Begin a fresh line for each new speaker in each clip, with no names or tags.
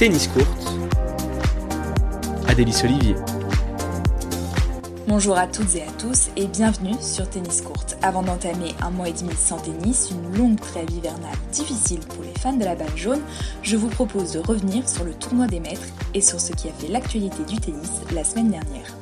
Tennis Courte, Adélice Olivier.
Bonjour à toutes et à tous et bienvenue sur Tennis Courte. Avant d'entamer un mois et demi sans tennis, une longue trêve hivernale difficile pour les fans de la balle jaune, je vous propose de revenir sur le tournoi des maîtres et sur ce qui a fait l'actualité du tennis la semaine dernière.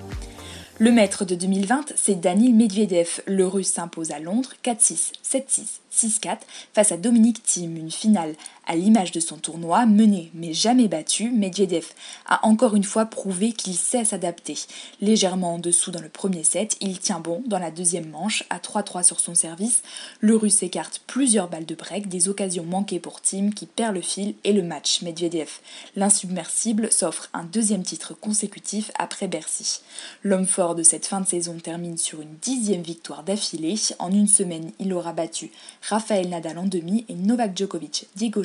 Le maître de 2020, c'est Danil Medvedev. Le russe s'impose à Londres 4-6, 7-6, 6-4 face à Dominique Thiem, une finale à l'image de son tournoi, mené mais jamais battu, Medvedev a encore une fois prouvé qu'il sait s'adapter. Légèrement en dessous dans le premier set, il tient bon dans la deuxième manche à 3-3 sur son service. Le russe écarte plusieurs balles de break, des occasions manquées pour Thiem qui perd le fil et le match. Medvedev, l'insubmersible, s'offre un deuxième titre consécutif après Bercy. L'homme fort de cette fin de saison termine sur une dixième victoire d'affilée. En une semaine, il aura battu Rafael Nadal en demi et Novak Djokovic, Diego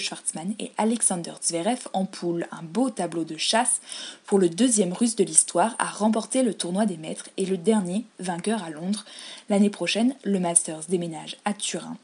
Et Alexander Zverev en poule. Un beau tableau de chasse pour le deuxième russe de l'histoire à remporter le tournoi des maîtres et le dernier vainqueur à Londres. L'année prochaine, le Masters déménage à Turin.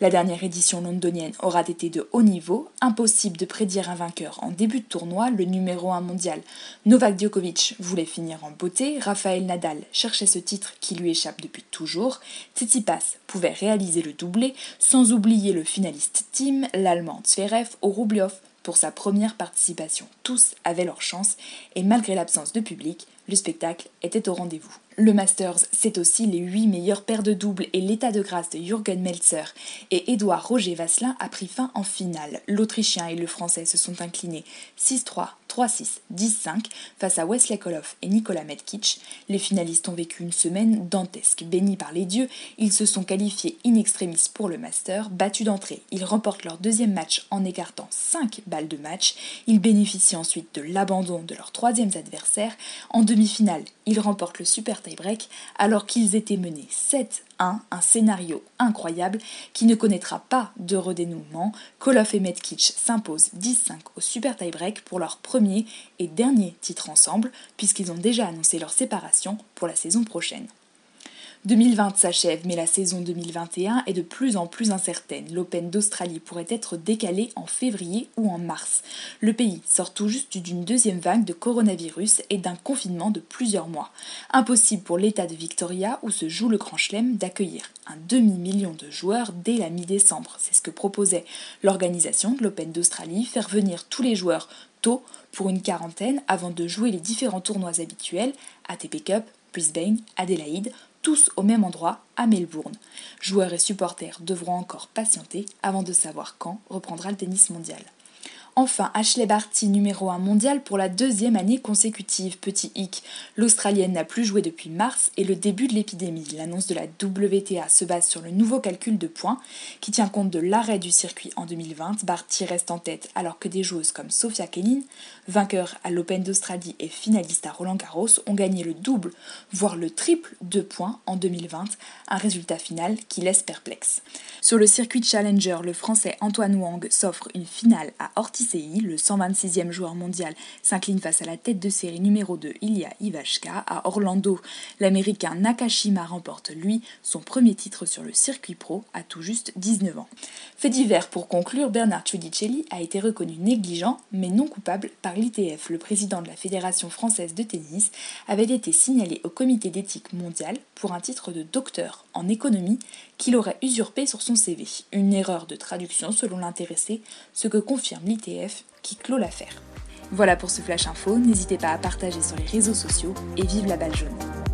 La dernière édition londonienne aura été de haut niveau, impossible de prédire un vainqueur en début de tournoi, le numéro 1 mondial. Novak Djokovic voulait finir en beauté, Rafael Nadal cherchait ce titre qui lui échappe depuis toujours, Tsitsipas pouvait réaliser le doublé, sans oublier le finaliste Tim, l'allemand Zverev au Rubliov pour sa première participation. Tous avaient leur chance et malgré l'absence de public, le spectacle était au rendez-vous. Le Masters, c'est aussi les 8 meilleures paires de doubles et l'état de grâce de Jürgen Meltzer. Et Édouard Roger Vasselin a pris fin en finale. L'Autrichien et le Français se sont inclinés 6-3, 3-6, 10-5 face à Wesley Koloff et Nicolas Medkic. Les finalistes ont vécu une semaine dantesque. Bénis par les dieux, ils se sont qualifiés in extremis pour le Master. Battus d'entrée, ils remportent leur deuxième match en écartant 5 balles de match. Ils bénéficient ensuite de l'abandon de leurs troisièmes adversaires. En demi-finale, ils remportent le super tie-break alors qu'ils étaient menés 7 1, un scénario incroyable qui ne connaîtra pas de redénouement. Koloff et Metkic s'imposent 10-5 au super tie-break pour leur premier et dernier titre ensemble puisqu'ils ont déjà annoncé leur séparation pour la saison prochaine. 2020 s'achève, mais la saison 2021 est de plus en plus incertaine. L'Open d'Australie pourrait être décalé en février ou en mars. Le pays sort tout juste d'une deuxième vague de coronavirus et d'un confinement de plusieurs mois. Impossible pour l'État de Victoria, où se joue le Grand Chelem, d'accueillir un demi-million de joueurs dès la mi-décembre. C'est ce que proposait l'organisation de l'Open d'Australie, faire venir tous les joueurs tôt pour une quarantaine avant de jouer les différents tournois habituels, ATP Cup, Brisbane, Adélaïde, tous au même endroit, à Melbourne. Joueurs et supporters devront encore patienter avant de savoir quand reprendra le tennis mondial. Enfin, Ashley Barty, numéro 1 mondial pour la deuxième année consécutive. Petit hic, l'Australienne n'a plus joué depuis mars et le début de l'épidémie. L'annonce de la WTA se base sur le nouveau calcul de points qui tient compte de l'arrêt du circuit en 2020. Barty reste en tête alors que des joueuses comme Sofia Kenin, vainqueur à l'Open d'Australie et finaliste à Roland Garros, ont gagné le double, voire le triple de points en 2020, un résultat final qui laisse perplexe. Sur le circuit Challenger, le français Antoine Wang s'offre une finale à Ortiz le 126e joueur mondial, s'incline face à la tête de série numéro 2 Ilya Ivashka. À Orlando, l'américain Nakashima remporte, lui, son premier titre sur le circuit pro à tout juste 19 ans. Fait divers pour conclure, Bernard Ciudicelli a été reconnu négligent mais non coupable par l'ITF. Le président de la Fédération française de tennis avait été signalé au comité d'éthique mondiale pour un titre de docteur en économie qu'il aurait usurpé sur son CV. Une erreur de traduction selon l'intéressé, ce que confirme l'ITF qui clôt l'affaire. Voilà pour ce flash info, n'hésitez pas à partager sur les réseaux sociaux et vive la balle jaune.